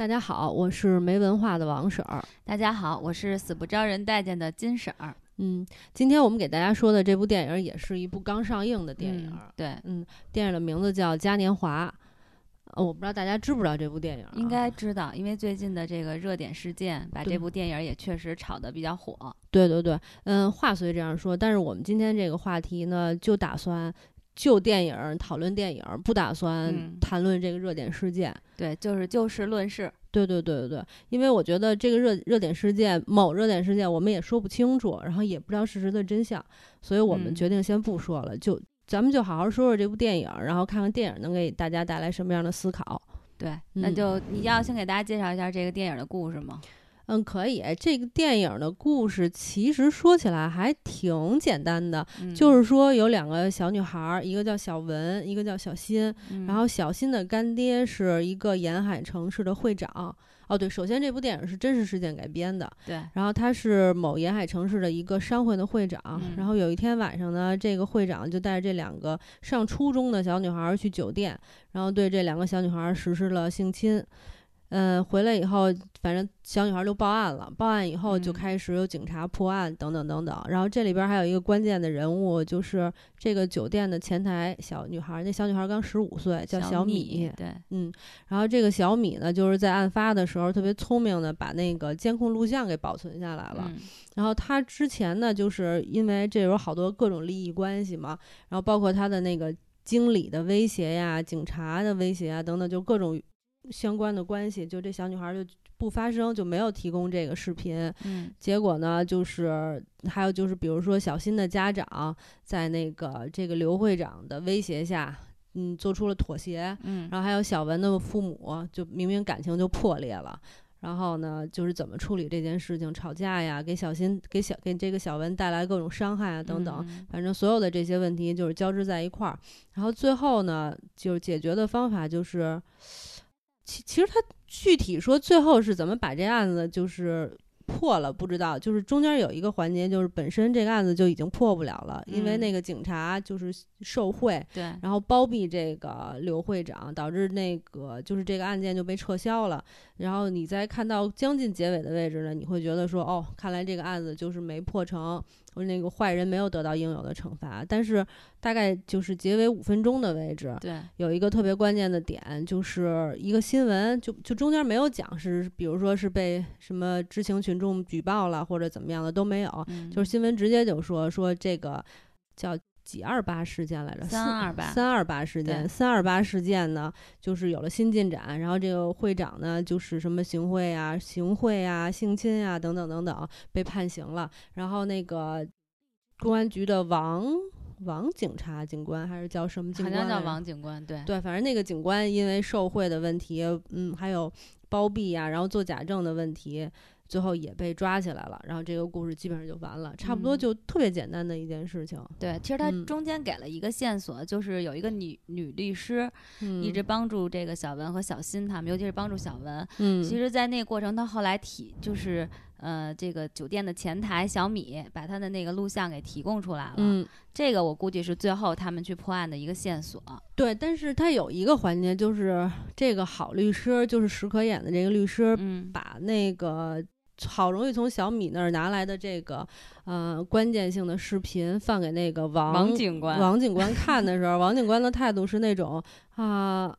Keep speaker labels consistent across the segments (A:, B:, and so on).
A: 大家好，我是没文化的王婶儿。
B: 大家好，我是死不招人待见的金婶儿。
A: 嗯，今天我们给大家说的这部电影也是一部刚上映的电影。
B: 对，
A: 嗯，电影的名字叫《嘉年华》。呃，我不知道大家知不知道这部电影？
B: 应该知道，因为最近的这个热点事件，把这部电影也确实炒得比较火。
A: 对对对，嗯，话虽这样说，但是我们今天这个话题呢，就打算。就电影讨论电影，不打算谈论这个热点事件。
B: 对，就是就事论事。
A: 对对对对对，因为我觉得这个热热点事件，某热点事件，我们也说不清楚，然后也不知道事实的真相，所以我们决定先不说了。就咱们就好好说说这部电影，然后看看电影能给大家带来什么样的思考。
B: 对，那就你要先给大家介绍一下这个电影的故事吗？
A: 嗯，可以。这个电影的故事其实说起来还挺简单的，就是说有两个小女孩，一个叫小文，一个叫小新。然后小新的干爹是一个沿海城市的会长。哦，对，首先这部电影是真实事件改编的。
B: 对。
A: 然后他是某沿海城市的一个商会的会长。然后有一天晚上呢，这个会长就带着这两个上初中的小女孩去酒店，然后对这两个小女孩实施了性侵。嗯，回来以后，反正小女孩就报案了。报案以后，就开始有警察破案，等等等等。然后这里边还有一个关键的人物，就是这个酒店的前台小女孩。那小女孩刚十五岁，叫
B: 小
A: 米。
B: 对，
A: 嗯。然后这个小米呢，就是在案发的时候特别聪明的把那个监控录像给保存下来了。然后她之前呢，就是因为这有好多各种利益关系嘛，然后包括她的那个经理的威胁呀、警察的威胁啊等等，就各种。相关的关系，就这小女孩就不发声，就没有提供这个视频。
B: 嗯，
A: 结果呢，就是还有就是，比如说小新的家长在那个这个刘会长的威胁下，嗯，做出了妥协。
B: 嗯，
A: 然后还有小文的父母，就明明感情就破裂了，然后呢，就是怎么处理这件事情，吵架呀，给小新给小给这个小文带来各种伤害啊，等等，反正所有的这些问题就是交织在一块儿。然后最后呢，就是解决的方法就是。其其实他具体说最后是怎么把这案子就是破了，不知道。就是中间有一个环节，就是本身这个案子就已经破不了了，因为那个警察就是受贿，
B: 对，
A: 然后包庇这个刘会长，导致那个就是这个案件就被撤销了。然后你再看到将近结尾的位置呢，你会觉得说，哦，看来这个案子就是没破成。或者那个坏人没有得到应有的惩罚，但是大概就是结尾五分钟的位置，
B: 对，
A: 有一个特别关键的点，就是一个新闻，就就中间没有讲是，比如说是被什么知情群众举报了或者怎么样的都没有，就是新闻直接就说说这个叫。几二八事件来着？
B: 三二八，
A: 三二八事件。三二八事件呢，就是有了新进展。然后这个会长呢，就是什么行贿啊、行贿啊、性侵啊等等等等，被判刑了。然后那个公安局的王王警察警官还是叫什么警官？
B: 好像叫王警官。对
A: 对，反正那个警官因为受贿的问题，嗯，还有包庇呀，然后做假证的问题。最后也被抓起来了，然后这个故事基本上就完了，差不多就特别简单的一件事情。
B: 对，其实他中间给了一个线索，就是有一个女女律师，一直帮助这个小文和小新他们，尤其是帮助小文。
A: 嗯，
B: 其实，在那个过程，他后来提就是。呃，这个酒店的前台小米把他的那个录像给提供出来了。
A: 嗯，
B: 这个我估计是最后他们去破案的一个线索。
A: 对，但是他有一个环节，就是这个好律师，就是石可演的这个律师，把那个好容易从小米那儿拿来的这个呃关键性的视频放给那个王
B: 警官
A: 王警官看的时候，王警官的态度是那种啊。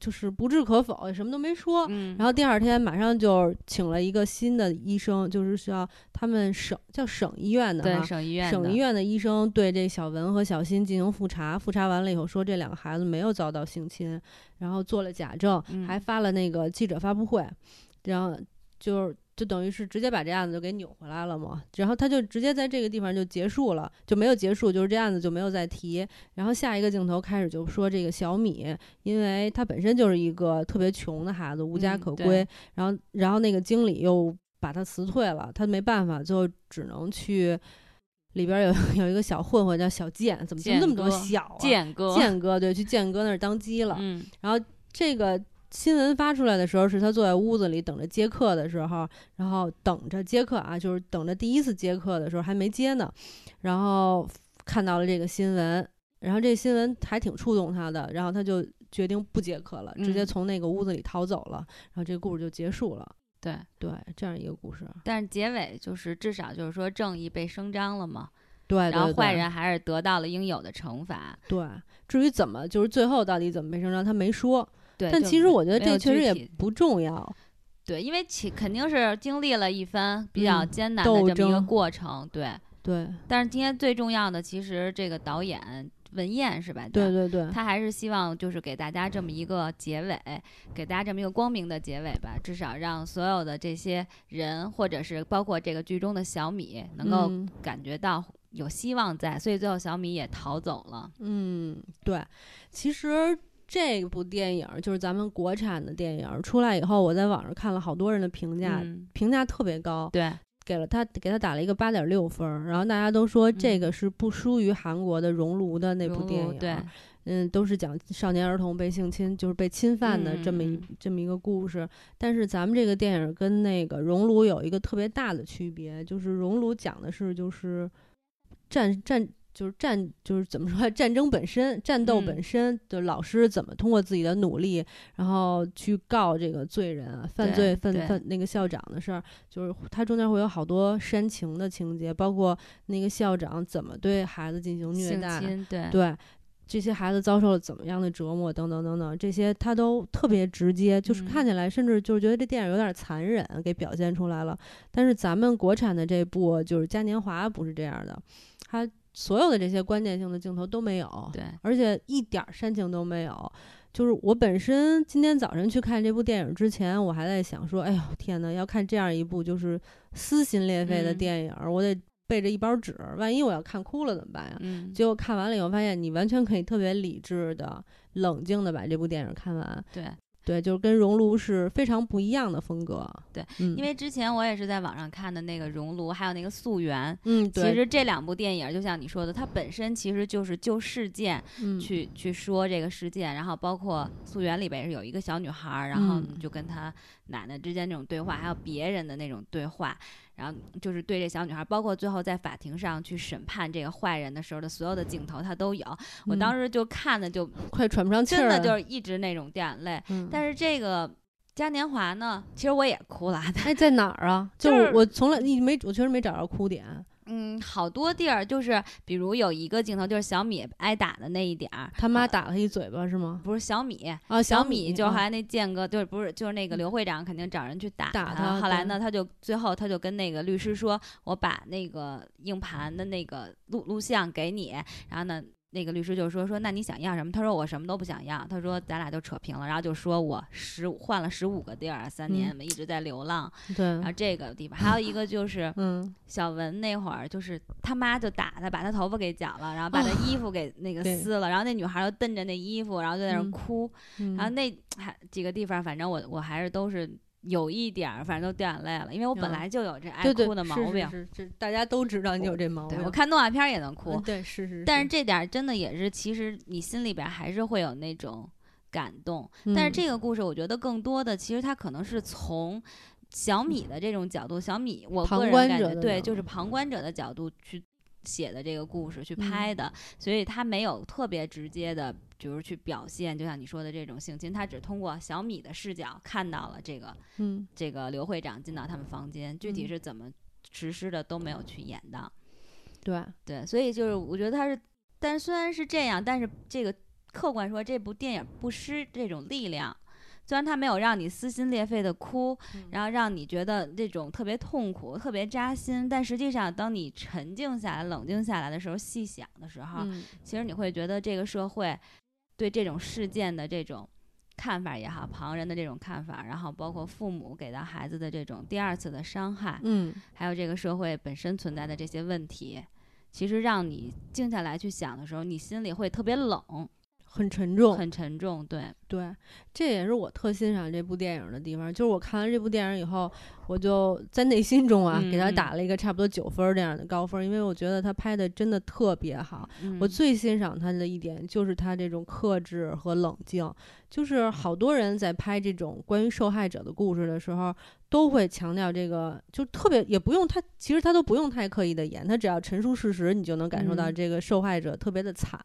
A: 就是不置可否，什么都没说。
B: 嗯，
A: 然后第二天马上就请了一个新的医生，就是需要他们省叫省医院的
B: 对省医院
A: 省医院的医生对这小文和小新进行复查。复查完了以后说这两个孩子没有遭到性侵，然后做了假证，还发了那个记者发布会，然后就是。就等于是直接把这案子就给扭回来了嘛，然后他就直接在这个地方就结束了，就没有结束，就是这案子就没有再提。然后下一个镜头开始就说这个小米，因为他本身就是一个特别穷的孩子，无家可归，然后然后那个经理又把他辞退了，他没办法，最后只能去里边有 有一个小混混叫小健，怎么就那么多小
B: 健哥？
A: 健哥对，去健哥那儿当鸡了。
B: 嗯，
A: 然后这个。新闻发出来的时候，是他坐在屋子里等着接客的时候，然后等着接客啊，就是等着第一次接客的时候还没接呢，然后看到了这个新闻，然后这新闻还挺触动他的，然后他就决定不接客了，直接从那个屋子里逃走了，然后这个故事就结束了。
B: 对
A: 对，这样一个故事。
B: 但是结尾就是至少就是说正义被声张了嘛。
A: 对，
B: 然后坏人还是得到了应有的惩罚。
A: 对，至于怎么就是最后到底怎么被声张，他没说。
B: 对，
A: 但其实我觉得这确实也不重要。
B: 对，因为其肯定是经历了一番比较艰难的这么一个过程。对
A: 对。
B: 但是今天最重要的，其实这个导演文彦是吧？
A: 对对对。
B: 他还是希望就是给大家这么一个结尾，给大家这么一个光明的结尾吧。至少让所有的这些人，或者是包括这个剧中的小米，能够感觉到有希望在。所以最后小米也逃走了。
A: 嗯，对。其实。这部电影就是咱们国产的电影出来以后，我在网上看了好多人的评价，评价特别高，
B: 对，
A: 给了他给他打了一个八点六分，然后大家都说这个是不输于韩国的《熔炉》的那部电影，
B: 对，
A: 嗯，都是讲少年儿童被性侵，就是被侵犯的这么一这么一个故事。但是咱们这个电影跟那个《熔炉》有一个特别大的区别，就是《熔炉》讲的是就是战战。就是战，就是怎么说？战争本身，战斗本身的老师怎么通过自己的努力，然后去告这个罪人、犯罪、犯犯那个校长的事儿。就是他中间会有好多煽情的情节，包括那个校长怎么对孩子进行虐待，
B: 对
A: 对，这些孩子遭受了怎么样的折磨，等等等等，这些他都特别直接，就是看起来甚至就是觉得这电影有点残忍，给表现出来了。但是咱们国产的这部就是嘉年华不是这样的，他。所有的这些关键性的镜头都没有，
B: 对，
A: 而且一点煽情都没有。就是我本身今天早晨去看这部电影之前，我还在想说，哎呦天哪，要看这样一部就是撕心裂肺的电影，我得备着一包纸，万一我要看哭了怎么办呀？
B: 嗯，
A: 结果看完了以后，发现你完全可以特别理智的、冷静的把这部电影看完。
B: 对。
A: 对，就是跟熔炉是非常不一样的风格。
B: 对，因为之前我也是在网上看的那个熔炉，还有那个溯源。
A: 嗯，
B: 其实这两部电影就像你说的，它本身其实就是就事件去去说这个事件，然后包括溯源里边是有一个小女孩，然后就跟她奶奶之间那种对话，还有别人的那种对话。然后就是对这小女孩，包括最后在法庭上去审判这个坏人的时候的所有的镜头，他都有。我当时就看的就
A: 快喘不上气儿，
B: 真的就是一直那种掉眼泪。但是这个嘉年华呢，其实我也哭了。
A: 哎，在哪儿啊？就是我从来你没，我确实没找着哭点。
B: 嗯，好多地儿就是，比如有一个镜头，就是小米挨打的那一点儿，
A: 他妈打了一嘴巴是吗？
B: 不是小米
A: 啊，
B: 小
A: 米
B: 就还那建哥，就是不是就是那个刘会长，肯定找人去打他。后来呢，他就最后他就跟那个律师说：“我把那个硬盘的那个录录像给你。”然后呢。那个律师就说说，那你想要什么？他说我什么都不想要。他说咱俩就扯平了。然后就说我十五换了十五个地儿，三年我们一直在流浪。
A: 对。
B: 然后这个地方还有一个就是，嗯，小文那会儿就是他妈就打他，把他头发给剪了，然后把他衣服给那个撕了，然后那女孩就瞪着那衣服，然后就在那儿哭。然后那还几个地方，反正我我还是都是。有一点儿，反正都掉眼泪了，因为我本来就有这爱哭的毛病。
A: 是是是，大家都知道你有这毛病。
B: 我看动画片也能哭。
A: 对，是是。
B: 但是这点真的也是，其实你心里边还是会有那种感动。但是这个故事，我觉得更多的，其实它可能是从小米的这种角度，小米我个人感觉，对，就是旁观者的角度去写的这个故事，去拍的，所以它没有特别直接的。就是去表现，就像你说的这种性侵，他只通过小米的视角看到了这个，
A: 嗯，
B: 这个刘会长进到他们房间，具体是怎么实施的都没有去演的，
A: 对。
B: 对，所以就是我觉得他是，但虽然是这样，但是这个客观说这部电影不失这种力量。虽然他没有让你撕心裂肺的哭，然后让你觉得这种特别痛苦、特别扎心，但实际上，当你沉静下来、冷静下来的时候，细想的时候，其实你会觉得这个社会对这种事件的这种看法也好，旁人的这种看法，然后包括父母给到孩子的这种第二次的伤害，
A: 嗯，
B: 还有这个社会本身存在的这些问题，其实让你静下来去想的时候，你心里会特别冷。
A: 很沉重，
B: 很沉重，对
A: 对，这也是我特欣赏这部电影的地方。就是我看完这部电影以后，我就在内心中啊，给他打了一个差不多九分这样的高分，因为我觉得他拍的真的特别好。我最欣赏他的一点就是他这种克制和冷静。就是好多人在拍这种关于受害者的故事的时候，都会强调这个，就特别也不用他，其实他都不用太刻意的演，他只要陈述事实，你就能感受到这个受害者特别的惨，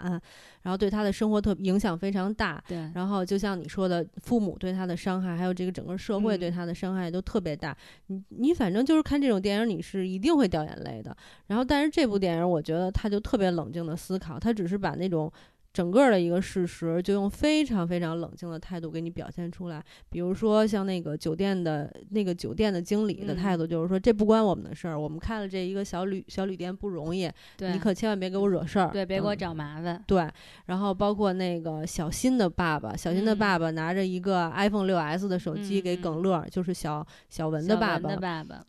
A: 然后对他的生活特影响非常大。
B: 对，
A: 然后就像你说的，父母对他的伤害，还有这个整个社会对他的伤害都特别大。你你反正就是看这种电影，你是一定会掉眼泪的。然后，但是这部电影，我觉得他就特别冷静的思考，他只是把那种。整个的一个事实，就用非常非常冷静的态度给你表现出来。比如说，像那个酒店的那个酒店的经理的态度，就是说这不关我们的事儿，我们开了这一个小旅小旅店不容易，你可千万别给我惹事儿，
B: 对，别给我找麻烦。
A: 对，然后包括那个小新的爸爸，小新的爸爸拿着一个 iPhone 六 S 的手机给耿乐，就是小小文的爸
B: 爸，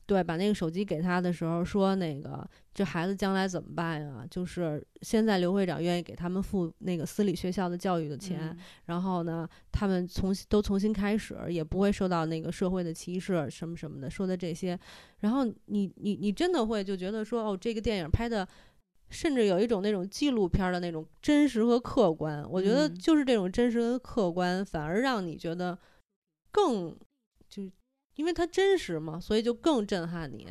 A: 对，把那个手机给他的时候说那个。这孩子将来怎么办呀？就是现在刘会长愿意给他们付那个私立学校的教育的钱，然后呢，他们重新都重新开始，也不会受到那个社会的歧视什么什么的。说的这些，然后你你你真的会就觉得说，哦，这个电影拍的，甚至有一种那种纪录片的那种真实和客观。我觉得就是这种真实和客观，反而让你觉得更就。因为它真实嘛，所以就更震撼你。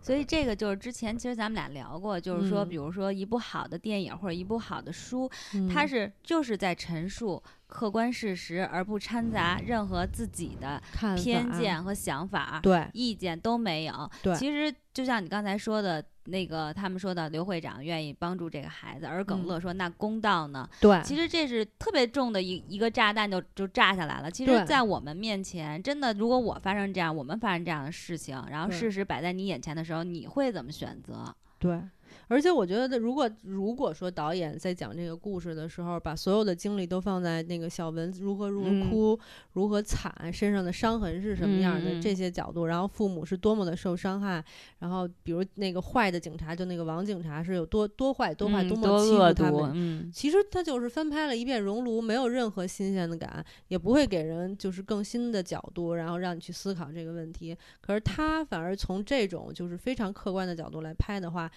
B: 所以这个就是之前其实咱们俩聊过，就是说，比如说一部好的电影或者一部好的书，它是就是在陈述。客观事实，而不掺杂任何自己的偏见和想法，
A: 对
B: 意见都没有。
A: 对，
B: 其实就像你刚才说的那个，他们说的刘会长愿意帮助这个孩子，而耿乐说那公道呢？
A: 对，
B: 其实这是特别重的一一个炸弹，就就炸下来了。其实，在我们面前，真的，如果我发生这样，我们发生这样的事情，然后事实摆在你眼前的时候，你会怎么选择？
A: 对。而且我觉得，如果如果说导演在讲这个故事的时候，把所有的精力都放在那个小文如何如何哭、如何惨、身上的伤痕是什么样的这些角度，然后父母是多么的受伤害，然后比如那个坏的警察，就那个王警察是有多多坏、多坏、多么欺负他们。其实他就是翻拍了一遍《熔炉》，没有任何新鲜的感，也不会给人就是更新的角度，然后让你去思考这个问题。可是他反而从这种就是非常客观的角度来拍的话。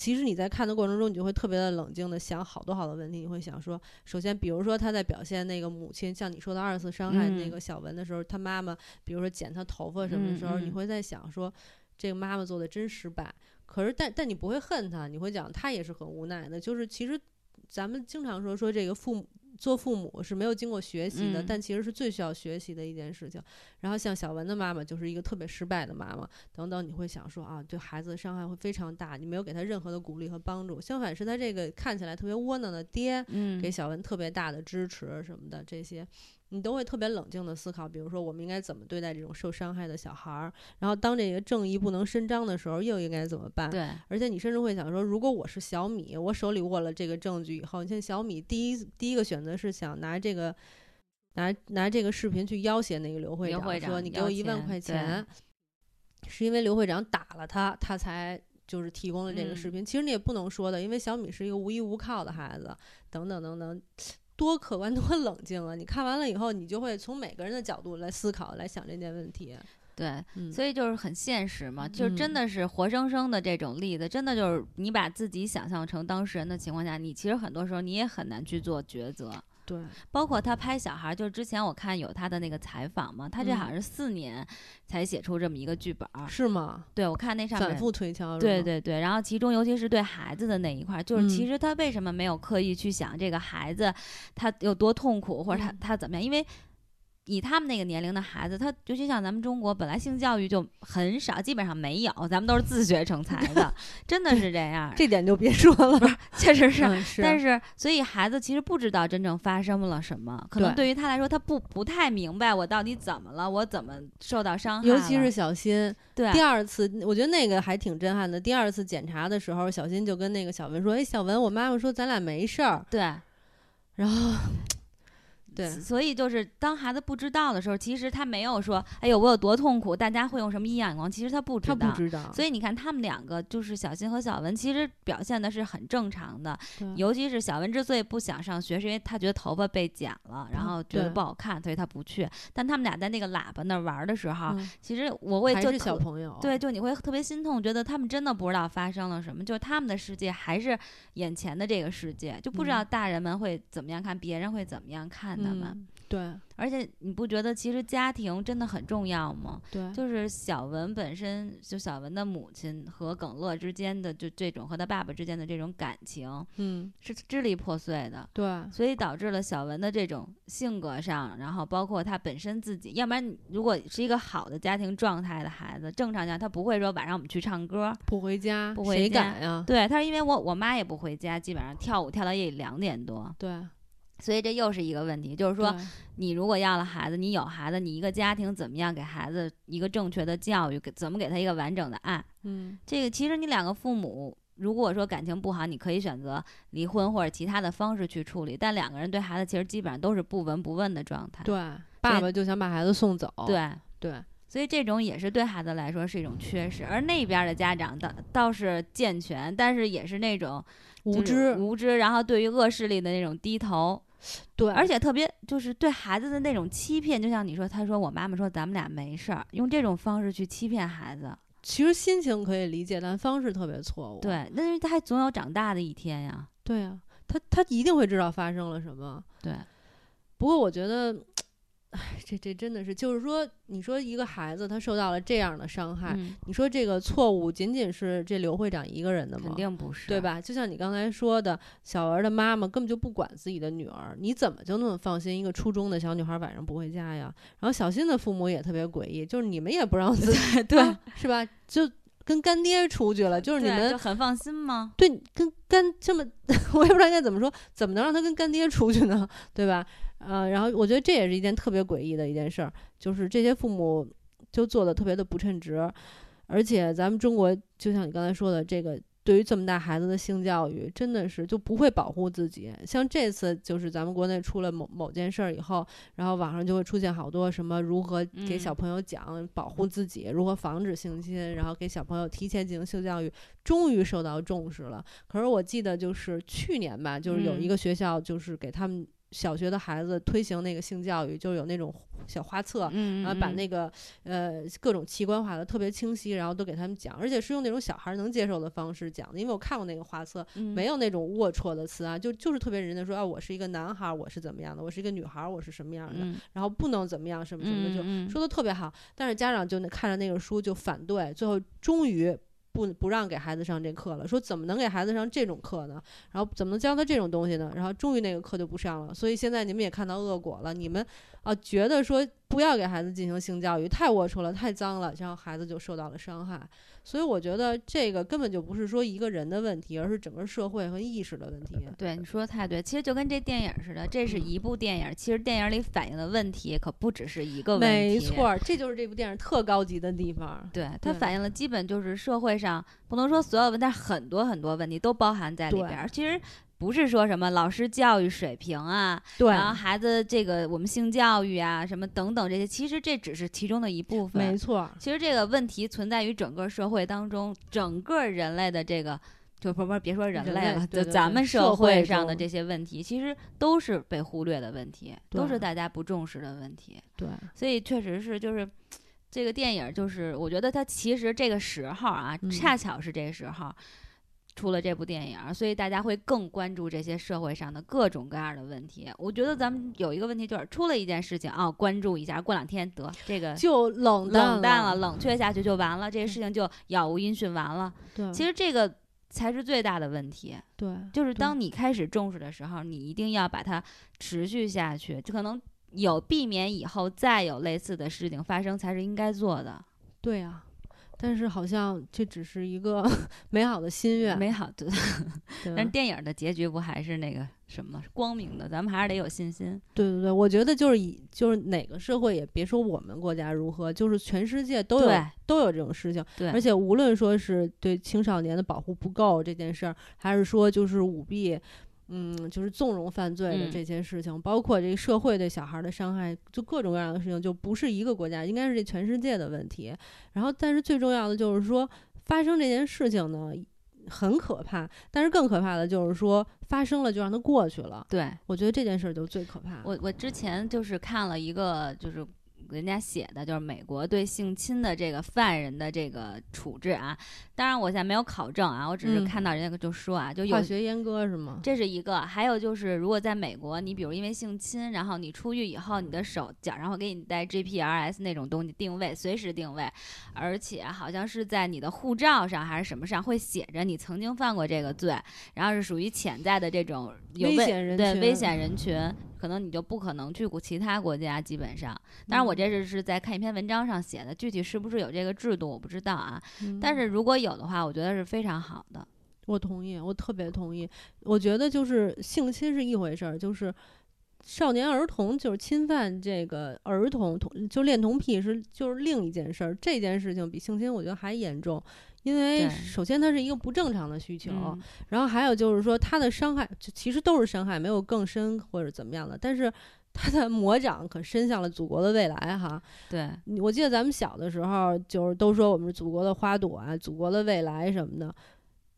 A: 其实你在看的过程中，你就会特别的冷静的想好多好多问题。你会想说，首先，比如说他在表现那个母亲，像你说的二次伤害那个小文的时候，他妈妈，比如说剪他头发什么的时候，你会在想说，这个妈妈做的真失败。可是，但但你不会恨他，你会讲他也是很无奈的。就是其实咱们经常说说这个父母。做父母是没有经过学习的，但其实是最需要学习的一件事情。然后像小文的妈妈就是一个特别失败的妈妈，等等，你会想说啊，对孩子的伤害会非常大，你没有给他任何的鼓励和帮助。相反，是他这个看起来特别窝囊的爹，给小文特别大的支持什么的这些。你都会特别冷静的思考，比如说我们应该怎么对待这种受伤害的小孩儿，然后当这个正义不能伸张的时候，又应该怎么办？
B: 对，
A: 而且你甚至会想说，如果我是小米，我手里握了这个证据以后，你像小米第一第一个选择是想拿这个拿拿这个视频去要挟那个刘会长，说你给我一万块钱，是因为刘会长打了他，他才就是提供了这个视频。其实你也不能说的，因为小米是一个无依无靠的孩子，等等等等。多客观，多冷静啊！你看完了以后，你就会从每个人的角度来思考、来想这件问题。
B: 对，所以就是很现实嘛，就真的是活生生的这种例子，真的就是你把自己想象成当事人的情况下，你其实很多时候你也很难去做抉择。
A: 对，
B: 包括他拍小孩，就是之前我看有他的那个采访嘛，他这好像是四年才写出这么一个剧本，
A: 是吗？
B: 对，我看那上面
A: 反复推敲，
B: 对对对，然后其中尤其是对孩子的那一块，就是其实他为什么没有刻意去想这个孩子他有多痛苦，或者他他怎么样，因为。以他们那个年龄的孩子，他尤其像咱们中国，本来性教育就很少，基本上没有，咱们都是自学成才的，真的是这样。
A: 这点就别说了，
B: 确实是。但是，所以孩子其实不知道真正发生了什么，可能对于他来说，他不不太明白我到底怎么了，我怎么受到伤害。
A: 尤其是小新，
B: 对，
A: 第二次我觉得那个还挺震撼的。第二次检查的时候，小新就跟那个小文说：“哎，小文，我妈妈说咱俩没事儿。”
B: 对，
A: 然后。对，
B: 所以就是当孩子不知道的时候，其实他没有说，哎呦，我有多痛苦，大家会用什么异样眼光？其实他不知道，
A: 他不知道。
B: 所以你看，他们两个就是小新和小文，其实表现的是很正常的。尤其是小文之所以不想上学，是因为他觉得头发被剪了，然后觉得不好看，所以他不去。但他们俩在那个喇叭那玩的时候，其实我会就
A: 小朋友，
B: 对，就你会特别心痛，觉得他们真的不知道发生了什么，就是他们的世界还是眼前的这个世界，就不知道大人们会怎么样看，别人会怎么样看他们。
A: 对
B: 而且你不觉得其实家庭真的很重要吗？
A: 对，
B: 就是小文本身就小文的母亲和耿乐之间的就这种和他爸爸之间的这种感情
A: 嗯，
B: 是支离破碎的，
A: 对
B: 所以导致了小文的这种性格上，然后包括他本身自己，要不然如果是一个好的家庭状态的孩子，正常讲他不会说晚上我们去唱歌，
A: 不回家，
B: 不回家
A: 敢呀？
B: 对，他是因为我我妈也不回家，基本上跳舞跳到夜里两点多，
A: 对，
B: 所以这又是一个问题，就是说你如果要了孩子，你有孩子，你一个家庭怎么样给孩子一个正确的教育，给怎么给他一个完整的爱？
A: 嗯，
B: 这个其实你两个父母如果说感情不好，你可以选择离婚或者其他的方式去处理，但两个人对孩子其实基本上都是不闻不问的状态。
A: 对，爸爸就想把孩子送走，
B: 对
A: 对
B: 所以这种也是对孩子来说是一种缺失，而那边的家长倒倒是健全，但是也是那种
A: 无知，
B: 无知，然后对于恶势力的那种低头，
A: 对，
B: 而且特别就是对孩子的那种欺骗，就像你说，他说我妈妈说咱们俩没事儿，用这种方式去欺骗孩子，
A: 其实心情可以理解，但方式特别错误。
B: 对，那他还总有长大的一天呀，
A: 对啊，他他一定会知道发生了什么。
B: 对，
A: 不过我觉得，哎，这这真的是，就是说，你说一个孩子他受到了这样的伤害，
B: 嗯，
A: 你说这个错误仅仅是这刘会长一个人的吗？
B: 肯定不是，
A: 对？吧？就像你刚才说的，小文的妈妈根本就不管自己的女儿，你怎么就那么放心一个初中的小女孩晚上不回家呀？然后小新的父母也特别诡异，就是你们也不让自己
B: 对
A: 啊是吧？就跟干爹出去了，就是你们
B: 就很放心吗？
A: 对跟干这么，我也不知道应该怎么说，怎么能让他跟干爹出去呢？对吧？呃，然后我觉得这也是一件特别诡异的一件事儿，就是这些父母就做的特别的不称职，而且咱们中国就像你刚才说的，这个对于这么大孩子的性教育，真的是就不会保护自己。像这次就是咱们国内出了某某件事儿以后，然后网上就会出现好多什么如何给小
B: 嗯
A: 朋友讲保护自己，如何防止性侵，然后给小朋友提前进行性教育，终于受到重视了。可是我记得就是去年吧，就是有一
B: 嗯
A: 个学校就是给他们小学的孩子推行那个性教育，就有那种小画册，
B: 嗯，
A: 然后把
B: 嗯
A: 那个呃各种器官画的特别清晰，然后都给他们讲，而且是用那种小孩能接受的方式讲的。因为我看过那个画册，
B: 嗯
A: 没有那种龌龊的词啊，就就是特别人家说啊，我是一个男孩儿，我是怎么样的，我是一个女孩儿，我是什么样的，
B: 嗯
A: 然后不能怎么样什么什么的，就说的特别好。但是家长就那看着那个书就反对，最后终于。不不让给孩子上这课了，说怎么能给孩子上这种课呢？然后怎么能教他这种东西呢？然后终于那个课就不上了。所以现在你们也看到恶果了，你们啊觉得说不要给孩子进行性教育，太龌龊了，太脏了，然后孩子就受到了伤害。所以我觉得这个根本就不是说一个人的问题，而是整个社会和意识的问题。
B: 对，你说的太对，其实就跟这电影似的，这是
A: 嗯
B: 一部电影，其实电影里反映的问题可不只是一个问题，
A: 没错儿，这就是这部电影特高级的地方。
B: 对，它反映了基本就是社会上不能说所有问题，但很多很多问题都包含在里边儿。其实不是说什么老师教育水平啊，
A: 对，
B: 然后孩子这个我们性教育啊什么等等这些，其实这只是其中的一部分。
A: 没错，
B: 其实这个问题存在于整个社会当中，整个人类的这个。就不不别说人
A: 人
B: 类了，就咱们
A: 社
B: 会上的这些问题，其实都是被忽略的问题，都是大家不重视的问题。
A: 对，
B: 所以确实是就是这个电影，就是我觉得它其实这个时候啊，
A: 嗯
B: 恰巧是这个时候。出了这部电影，所以大家会更关注这些社会上的各种各样的问题。我觉得咱们有一个问题就是出了一件事情啊，关注一下，过两天得这个
A: 就冷
B: 冷淡
A: 了，
B: 冷却下去就完了，这个事情就杳无音讯完了。
A: 对，
B: 其实这个才是最大的问题，
A: 对，
B: 就是当你开始重视的时候，你一定要把它持续下去，就可能有避免以后再有类似的事情发生才是应该做的。
A: 对呀、但是好像这只是一个 美好的心愿，
B: 美好的，
A: 对
B: 但是电影的结局不还是那个什么光明的？咱们还是得有信心。
A: 对对对，我觉得就是以就是哪个社会也别说我们国家如何，就是全世界都有都有这种事情，
B: 对，
A: 而且无论说是对青少年的保护不够这件事儿，还是说就是舞弊。嗯，就是纵容犯罪的
B: 嗯
A: 这些事情，包括这个社会对小孩儿的伤害，就各种各样的事情，就不是一个国家，应该是这全世界的问题。然后，但是最重要的就是说，发生这件事情呢，很可怕，但是更可怕的就是说，发生了就让它过去了。
B: 对
A: 我觉得这件事儿就最可怕。
B: 我我之前就是看了一个就是人家写的，就是美国对性侵的这个犯人的这个处置啊。当然，我现在没有考证啊，我只是看到人家就说啊，就有
A: 化学阉割是吗？
B: 这是一个，还有就是如果在美国，你比如因为性侵，然后你出狱以后，你的手脚上会给你带 GPRS 那种东西定位，随时定位，而且好像是在你的护照上还是什么上会写着你曾经犯过这个罪，然后是属于潜在的这种危
A: 险人
B: 群，对危险人群。可能你就不可能去过其他国家，基本上。当然，我这是是在看一篇文章上写的，具体是不是有这个制度，我不知道啊。但是如果有的话，我觉得是非常好的。
A: 我同意，我特别同意。我觉得就是性侵是一回事儿，就是少年儿童就是侵犯这个儿童同就恋童癖是就是另一件事儿。这件事情比性侵我觉得还严重。因为首先它是一个不正常的需求，然后还有就是说它的伤害其实都是伤害，没有更深或者怎么样的。但是 它的魔掌可伸向了祖国的未来哈。
B: 对，
A: 我记得咱们小的时候就是都说我们是祖国的花朵啊，祖国的未来什么的。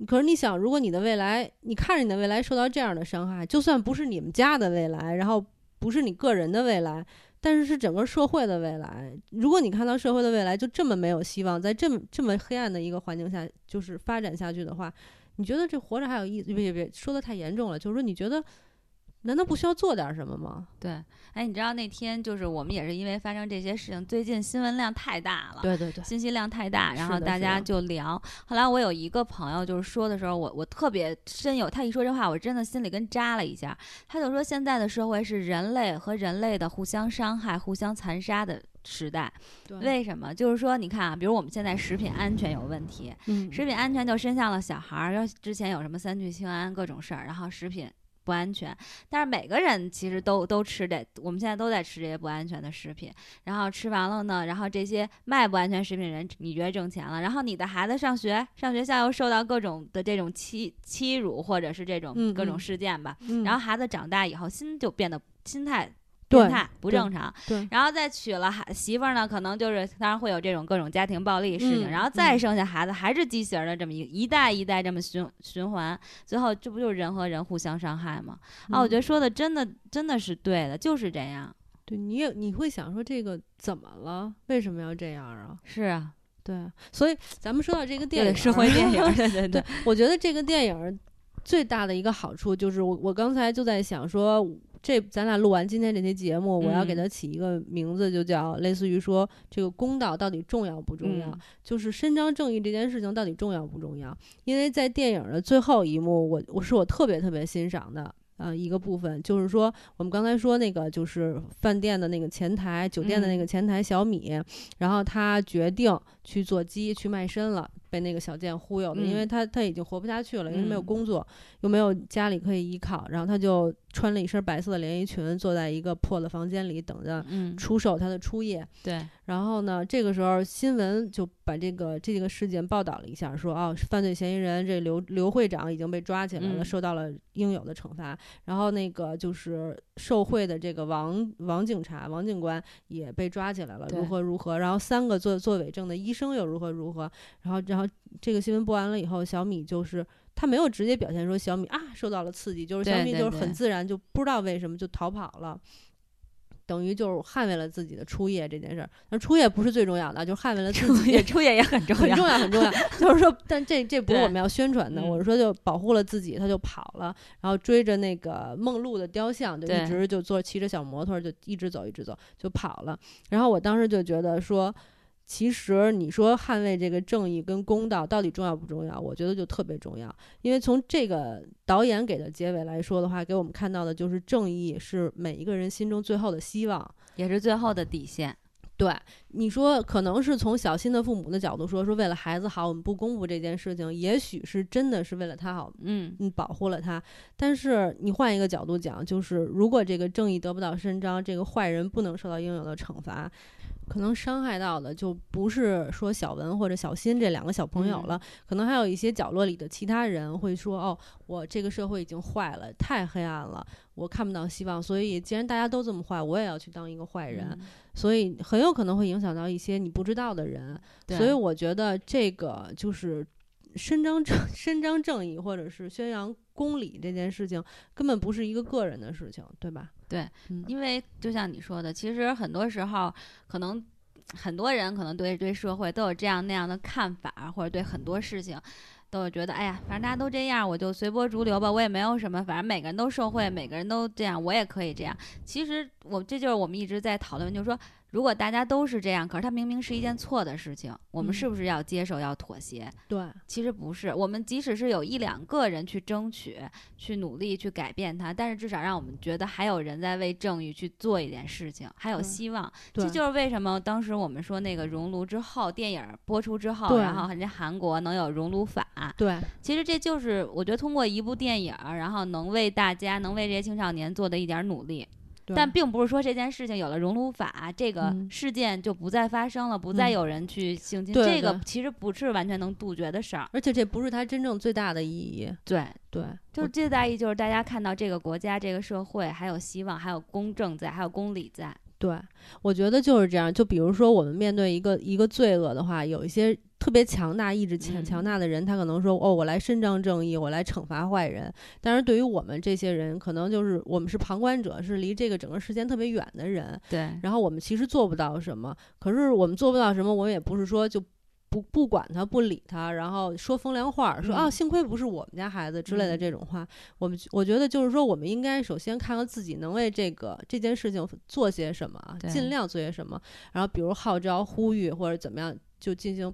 A: 可是你想，如果你的未来，你看着你的未来受到这样的伤害，就算不是你们家的未来，然后不是你个人的未来。但是是整个社会的未来。如果你看到社会的未来就这么没有希望，在这么这么黑暗的一个环境下，就是发展下去的话，你觉得这活着还有意思？别别别，说的太严重了。就是说，你觉得？难道不需要做点什么吗？
B: 对，哎，你知道那天就是我们也是因为发生这些事情，最近新闻量太大了，
A: 对对对，
B: 信息量太大，然后大家就聊。后来我有一个朋友就是说的时候，我我特别深有，他一说这话，我真的心里跟扎了一下。他就说现在的社会是人类和人类的互相伤害、互相残杀的时代。为什么？就是说，你看啊，比如我们现在食品安全有问题，
A: 嗯，
B: 食品安全就伸向了小孩儿，要之前有什么三聚氰胺各种事儿，然后食品。不安全，但是每个人其实都都吃这，我们现在都在吃这些不安全的食品。然后吃完了呢，然后这些卖不安全食品人，你觉得挣钱了？然后你的孩子上学，上学校又受到各种的这种欺欺辱，或者是这种各种事件吧。然后孩子长大以后，心就变得心态。变态不正常，
A: 对，
B: 然后再娶了孩媳妇儿呢，可能就是当然会有这种各种家庭暴力事情，然后再生下孩子还是畸形的这么一一代一代这么循循环，最后这不就是人和人互相伤害吗？啊，我觉得说的真的真的是对的，就是这样。
A: 对，你也你会想说这个怎么了？为什么要这样啊？
B: 是啊，
A: 对，所以咱们说到这个电影，
B: 社会电影，对对
A: 对，我觉得这个电影最大的一个好处就是我我刚才就在想说。这咱俩录完今天这期节目，我要给它起一个名字，就叫类似于说这个公道到底重要不重要？就是伸张正义这件事情到底重要不重要？因为在电影的最后一幕，我我是我特别特别欣赏的。呃，一个部分就是说，我们刚才说那个就是饭店的那个前台，酒店的那个前台小米，然后他决定去做鸡去卖身了，被那个小贱忽悠的，因为他他已经活不下去了，因为没有工作，又没有家里可以依靠，然后他就穿了一身白色的连衣裙，坐在一个破的房间里等着出售他的初夜。
B: 对。
A: 然后呢，这个时候新闻就把这个这个事件报道了一下，说哦，犯罪嫌疑人这刘刘会长已经被抓起来了，受到了应有的惩罚。然后那个就是受贿的这个王王警察王警官也被抓起来了，如何如何。然后三个做做伪证的医生又如何如何。然后然后这个新闻播完了以后，小米就是他没有直接表现说小米啊受到了刺激，就是小米就是很自然就不知道为什么就逃跑了。等于就是捍卫了自己的初夜这件事儿，那初夜不是最重要的，就捍卫了自己。
B: 初夜也很重
A: 要，很重要，很重要。就是说，但这这不是我们要宣传的，我是说就保护了自己，他就跑了，然后追着那个梦露的雕像，就一直就坐骑着小摩托就一直走，一直走就跑了。然后我当时就觉得说。其实你说捍卫这个正义跟公道到底重要不重要？我觉得就特别重要，因为从这个导演给的结尾来说的话，给我们看到的就是正义是每一个人心中最后的希望，
B: 也是最后的底线。
A: 对，你说可能是从小新的父母的角度说，说为了孩子好，我们不公布这件事情，也许是真的是为了他好，
B: 嗯
A: 嗯，保护了他。但是你换一个角度讲，就是如果这个正义得不到伸张，这个坏人不能受到应有的惩罚。可能伤害到的就不是说小文或者小新这两个小朋友了，可能还有一些角落里的其他人会说：“哦，我这个社会已经坏了，太黑暗了，我看不到希望。所以既然大家都这么坏，我也要去当一个坏人。所以很有可能会影响到一些你不知道的人。所以我觉得这个就是伸张正 伸张正义或者是宣扬公理这件事情，根本不是一个个人的事情，对吧？”
B: 对，
A: 嗯
B: 因为就像你说的，其实很多时候可能很多人可能对对社会都有这样那样的看法，或者对很多事情。都有觉得，哎呀，反正大家都这样，我就随波逐流吧，我也没有什么，反正每个人都受贿，每个人都这样，我也可以这样。其实我这就是我们一直在讨论，就是说，如果大家都是这样，可是它明明是一件错的事情，我们
A: 嗯
B: 是不是要接受、要妥协？
A: 对，
B: 其实不是，我们即使是有一两个人去争取、去努力、去改变它，但是至少让我们觉得还有人在为正义去做一点事情，还有希望。
A: 对
B: 这就是为什么当时我们说那个熔炉之后，电影播出之后，然后人家韩国能有熔炉法。
A: 对，
B: 其实这就是我觉得通过一部电影，然后能为大家、能为这些青少年做的一点努力。
A: 对
B: 但并不是说这件事情有了熔炉法，这个
A: 嗯
B: 事件就不再发生了，不再
A: 嗯
B: 有人去性侵。
A: 对
B: 这个其实不是完全能杜绝的事儿。
A: 而且这不是它真正最大的意义。
B: 对，
A: 对，
B: 就是最大意义就是大家看到这个国家、这个社会还有希望，还有公正在，还有公理在。
A: 对，我觉得就是这样。就比如说，我们面对一个一个罪恶的话，有一些特别强大、意志强
B: 嗯
A: 强大的人，他可能说：“哦，我来伸张正义，我来惩罚坏人。”但是对于我们这些人，可能就是我们是旁观者，是离这个整个事件特别远的人。
B: 对，
A: 然后我们其实做不到什么，可是我们做不到什么，我们也不是说就不不管他、不理他，然后说风凉话儿，说、啊，
B: 嗯
A: 幸亏不是我们家孩子之类的
B: 嗯
A: 这种话。我们我觉得就是说，我们应该首先看看自己能为这个这件事情做些什么，
B: 对
A: 尽量做些什么，然后比如号召、呼吁或者怎么样，就进行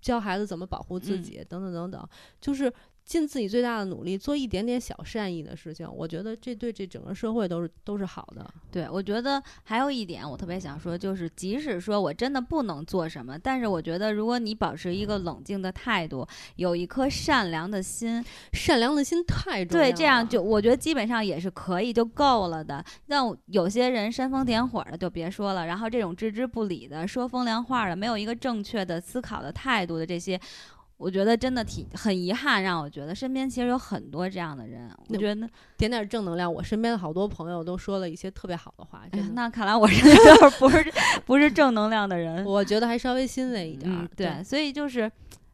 A: 教孩子怎么保护自
B: 嗯
A: 己，等等等等，就是。尽自己最大的努力，做一点点小善意的事情，我觉得这对这整个社会都是都是好的。
B: 对，我觉得还有一点我特别想说，就是即使说我真的不能做什么，但是我觉得如果你保持一个冷静的态度，有一颗善良的心，
A: 善良的心太重要了。
B: 对，这样就我觉得基本上也是可以就够了的。那有些人煽风点火的就别说了，然后这种置之不理的、说风凉话的、没有一个正确的思考的态度的这些。我觉得真的挺很遗憾，让我觉得身边其实有很多这样的人。我觉得，
A: 点点正能量。我身边的好多朋友都说了一些特别好的话，
B: 那看来我是那 不是不是正能量的人。
A: 我觉得还稍微欣慰一点
B: 对，所以就是，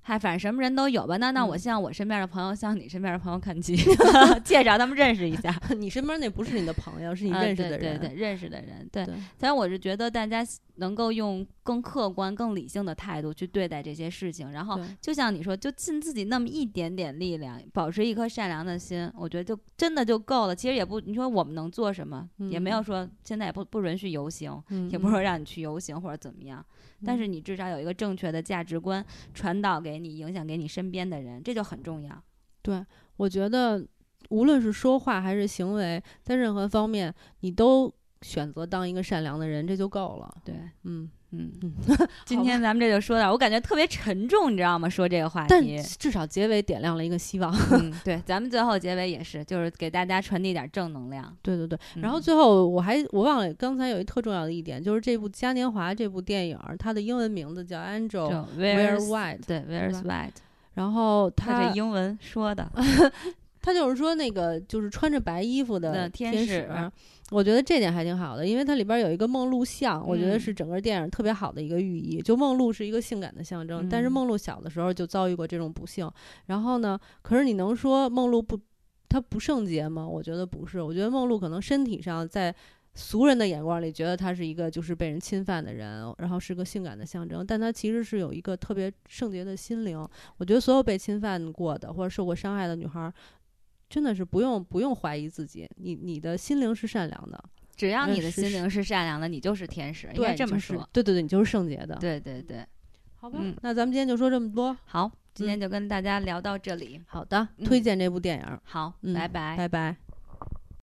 B: 嗨，反正什么人都有吧。那那我
A: 嗯
B: 向我身边的朋友向你身边的朋友看齐 介绍他们认识一下。
A: 你身边那不是你的朋友，是你
B: 啊
A: 认识的人。
B: 对对对，认识的人，对。
A: 对
B: 反正我是觉得大家能够用更客观、更理性的态度去对待这些事情，然后就像你说，就尽自己那么一点点力量，保持一颗善良的心，我觉得就真的就够了。其实也不，你说我们能做什么，也没有
A: 嗯
B: 说现在也不不允许游行，
A: 嗯
B: 也不说让你去游行或者怎么样。但
A: 嗯
B: 是你至少有一个正确的价值观传导给你，影响给你身边的人，这就很重要。
A: 对我觉得无论是说话还是行为，在任何方面，你都选择当一个善良的人，这就够了。
B: 对，
A: 嗯，
B: 嗯
A: 嗯，
B: 今天咱们这就说到，我感觉特别沉重，你知道吗？说这个话
A: 但
B: 题，
A: 至少结尾点亮了一个希望。
B: 嗯，对，咱们最后结尾也是，就是给大家传递点正能量。
A: 对对对，然后
B: 嗯
A: 最后我还我忘了刚才有一特重要的一点，就是这部嘉年华这部电影儿，它的英文名字叫 Angel
B: Where's
A: White，
B: 对，Where's White？
A: 然后
B: 他
A: 它
B: 这英文说的，
A: 他就是说那个就是穿着白衣服的
B: 的天
A: 使
B: 使，
A: 我觉得这点还挺好的，因为它里边有一个梦露像，我觉得
B: 嗯
A: 是整个电影特别好的一个寓意。就梦露是一个性感的象征，但是
B: 嗯
A: 梦露小的时候就遭遇过这种不幸。然后呢，可是你能说梦露不她不圣洁吗？我觉得不是，我觉得梦露可能身体上在。俗人的眼光里，觉得她是一个就是被人侵犯的人，然后是个性感的象征，但她其实是有一个特别圣洁的心灵。我觉得所有被侵犯过的或者受过伤害的女孩儿，真的是不用不用怀疑自己，你你的心灵是善良的，
B: 只要你的心灵是善良的，你就是天使，应该
A: 对，
B: 这么说。
A: 对对对，你就是圣洁的。，
B: 对对对，
A: 好吧，
B: 嗯
A: 那咱们今天就说这么多。
B: 好，今
A: 嗯
B: 天就跟大家聊到这里。
A: 好的，
B: 嗯
A: 推荐这部电影儿，
B: 好，
A: 嗯
B: 拜拜。
A: 拜拜。